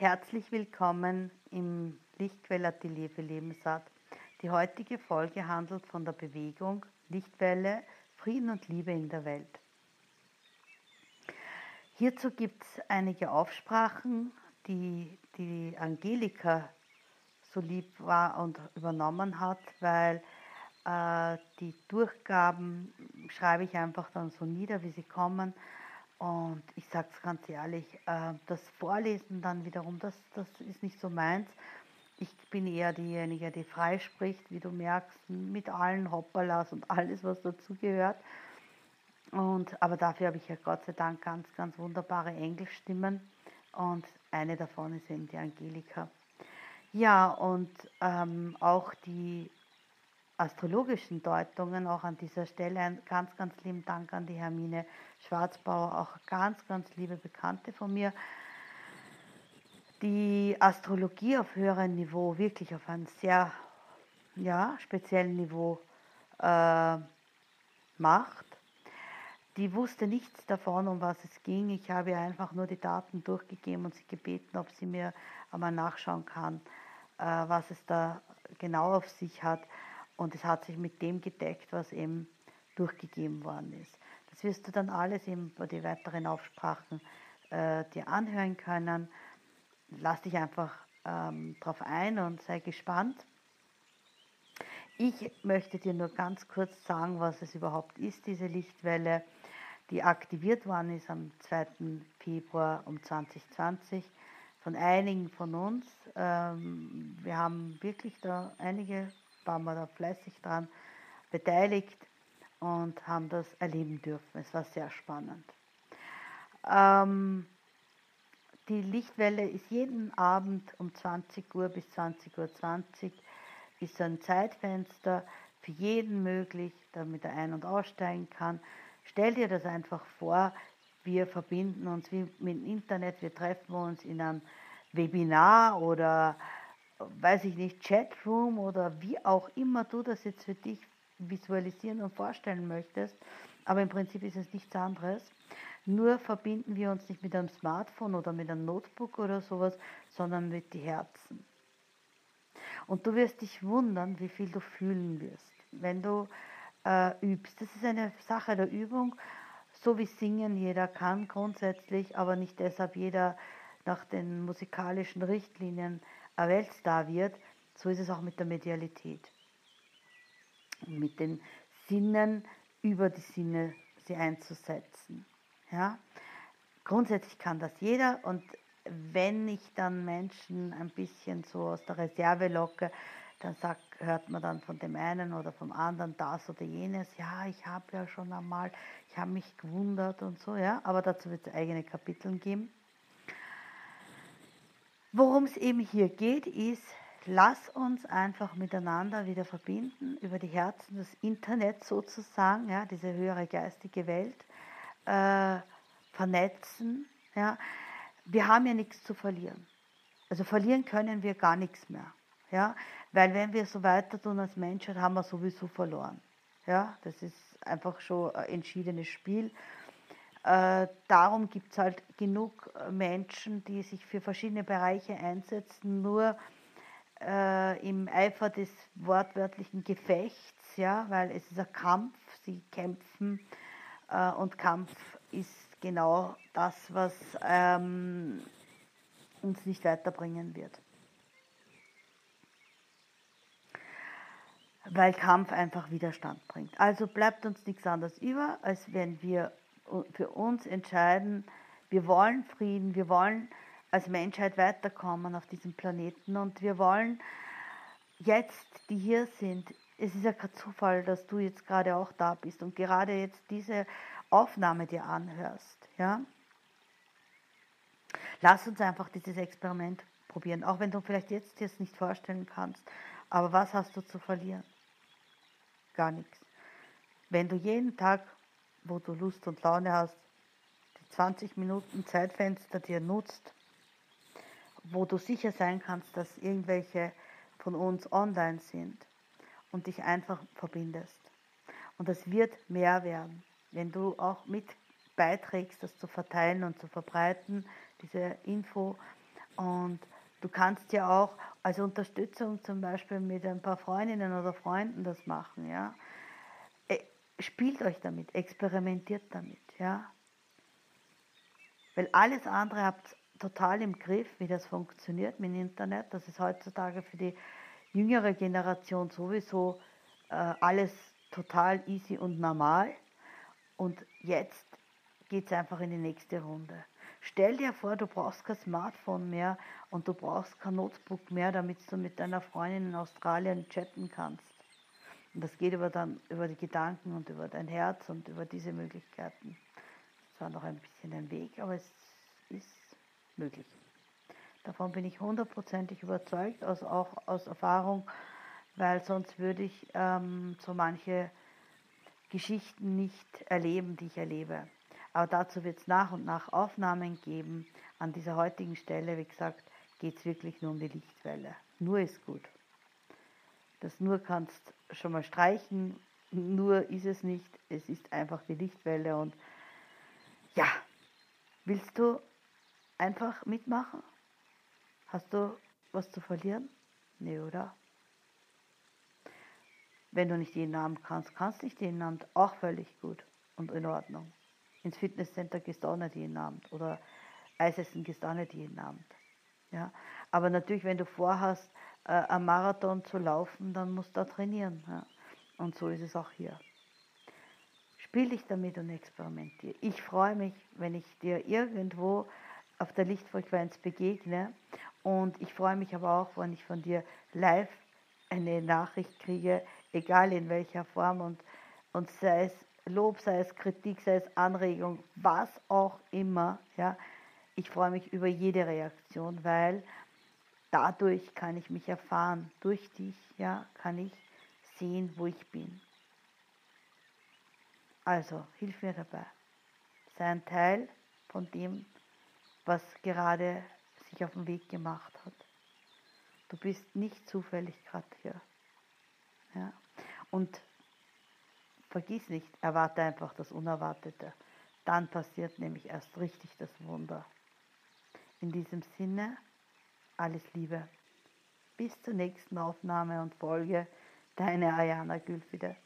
Herzlich willkommen im Lichtquellatelier für Lebensart. Die heutige Folge handelt von der Bewegung Lichtwelle, Frieden und Liebe in der Welt. Hierzu gibt es einige Aufsprachen, die die Angelika so lieb war und übernommen hat, weil äh, die Durchgaben schreibe ich einfach dann so nieder, wie sie kommen. Und ich sage es ganz ehrlich, äh, das Vorlesen dann wiederum, das, das ist nicht so meins. Ich bin eher diejenige, die frei spricht, wie du merkst, mit allen Hoppalas und alles, was dazugehört. Und, aber dafür habe ich ja Gott sei Dank ganz, ganz wunderbare Engelstimmen. Und eine davon ist eben die Angelika. Ja, und ähm, auch die astrologischen Deutungen, auch an dieser Stelle ein ganz, ganz lieben Dank an die Hermine Schwarzbauer, auch ganz, ganz liebe Bekannte von mir, die Astrologie auf höherem Niveau, wirklich auf einem sehr ja, speziellen Niveau äh, macht. Die wusste nichts davon, um was es ging. Ich habe ihr einfach nur die Daten durchgegeben und sie gebeten, ob sie mir einmal nachschauen kann, äh, was es da genau auf sich hat. Und es hat sich mit dem gedeckt, was eben durchgegeben worden ist. Das wirst du dann alles eben bei den weiteren Aufsprachen äh, dir anhören können. Lass dich einfach ähm, drauf ein und sei gespannt. Ich möchte dir nur ganz kurz sagen, was es überhaupt ist, diese Lichtwelle, die aktiviert worden ist am 2. Februar um 2020 von einigen von uns. Ähm, wir haben wirklich da einige waren wir da fleißig dran beteiligt und haben das erleben dürfen. Es war sehr spannend. Ähm, die Lichtwelle ist jeden Abend um 20 Uhr bis 20.20 Uhr 20 ist ein Zeitfenster für jeden möglich, damit er ein- und aussteigen kann. Stell dir das einfach vor, wir verbinden uns wie mit dem Internet, wir treffen uns in einem Webinar oder weiß ich nicht, Chatroom oder wie auch immer du das jetzt für dich visualisieren und vorstellen möchtest. Aber im Prinzip ist es nichts anderes. Nur verbinden wir uns nicht mit einem Smartphone oder mit einem Notebook oder sowas, sondern mit den Herzen. Und du wirst dich wundern, wie viel du fühlen wirst, wenn du äh, übst. Das ist eine Sache der Übung, so wie Singen jeder kann grundsätzlich, aber nicht deshalb jeder nach den musikalischen Richtlinien ein Weltstar wird, so ist es auch mit der Medialität. Und mit den Sinnen über die Sinne sie einzusetzen. Ja? Grundsätzlich kann das jeder und wenn ich dann Menschen ein bisschen so aus der Reserve locke, dann sagt, hört man dann von dem einen oder vom anderen das oder jenes, ja, ich habe ja schon einmal, ich habe mich gewundert und so, ja, aber dazu wird es eigene Kapitel geben. Worum es eben hier geht, ist, lass uns einfach miteinander wieder verbinden über die Herzen, das Internet sozusagen, ja, diese höhere geistige Welt, äh, vernetzen. Ja. Wir haben ja nichts zu verlieren. Also verlieren können wir gar nichts mehr. Ja, weil wenn wir so weiter tun als Menschheit, haben wir sowieso verloren. Ja, das ist einfach schon ein entschiedenes Spiel äh, darum gibt es halt genug äh, Menschen, die sich für verschiedene Bereiche einsetzen, nur äh, im Eifer des wortwörtlichen Gefechts, ja, weil es ist ein Kampf, sie kämpfen äh, und Kampf ist genau das, was ähm, uns nicht weiterbringen wird. Weil Kampf einfach Widerstand bringt. Also bleibt uns nichts anderes über, als wenn wir für uns entscheiden, wir wollen Frieden, wir wollen als Menschheit weiterkommen auf diesem Planeten und wir wollen jetzt, die hier sind, es ist ja kein Zufall, dass du jetzt gerade auch da bist und gerade jetzt diese Aufnahme dir anhörst. Ja? Lass uns einfach dieses Experiment probieren, auch wenn du vielleicht jetzt dir es nicht vorstellen kannst. Aber was hast du zu verlieren? Gar nichts. Wenn du jeden Tag wo du Lust und Laune hast, die 20 Minuten Zeitfenster dir nutzt, wo du sicher sein kannst, dass irgendwelche von uns online sind und dich einfach verbindest. Und es wird mehr werden, wenn du auch mit beiträgst, das zu verteilen und zu verbreiten, diese Info Und du kannst ja auch als Unterstützung zum Beispiel mit ein paar Freundinnen oder Freunden das machen, ja. Spielt euch damit, experimentiert damit, ja. Weil alles andere habt total im Griff, wie das funktioniert mit dem Internet. Das ist heutzutage für die jüngere Generation sowieso äh, alles total easy und normal. Und jetzt geht es einfach in die nächste Runde. Stell dir vor, du brauchst kein Smartphone mehr und du brauchst kein Notebook mehr, damit du mit deiner Freundin in Australien chatten kannst. Und das geht über, dann, über die Gedanken und über dein Herz und über diese Möglichkeiten. Es war noch ein bisschen ein Weg, aber es ist möglich. Davon bin ich hundertprozentig überzeugt, aus, auch aus Erfahrung, weil sonst würde ich ähm, so manche Geschichten nicht erleben, die ich erlebe. Aber dazu wird es nach und nach Aufnahmen geben. An dieser heutigen Stelle, wie gesagt, geht es wirklich nur um die Lichtwelle. Nur ist gut. Das nur kannst schon mal streichen. Nur ist es nicht. Es ist einfach die Lichtwelle. Und ja, willst du einfach mitmachen? Hast du was zu verlieren? Nee, oder? Wenn du nicht jeden Abend kannst, kannst du nicht jeden Abend. Auch völlig gut und in Ordnung. Ins Fitnesscenter gehst du auch nicht jeden Abend. Oder Eisessen gehst du auch nicht jeden Abend. Ja? Aber natürlich, wenn du vorhast, äh, am Marathon zu laufen, dann musst du trainieren. Ja? Und so ist es auch hier. Spiel dich damit und experimentiere. Ich freue mich, wenn ich dir irgendwo auf der Lichtfrequenz begegne. Und ich freue mich aber auch, wenn ich von dir live eine Nachricht kriege, egal in welcher Form und, und sei es Lob, sei es Kritik, sei es Anregung, was auch immer. Ja, ich freue mich über jede Reaktion, weil dadurch kann ich mich erfahren. Durch dich ja, kann ich sehen, wo ich bin. Also, hilf mir dabei. Sei ein Teil von dem, was gerade sich auf den Weg gemacht hat. Du bist nicht zufällig gerade hier. Ja? Und vergiss nicht, erwarte einfach das Unerwartete. Dann passiert nämlich erst richtig das Wunder. In diesem Sinne, alles Liebe. Bis zur nächsten Aufnahme und Folge. Deine Ayana Gülfide.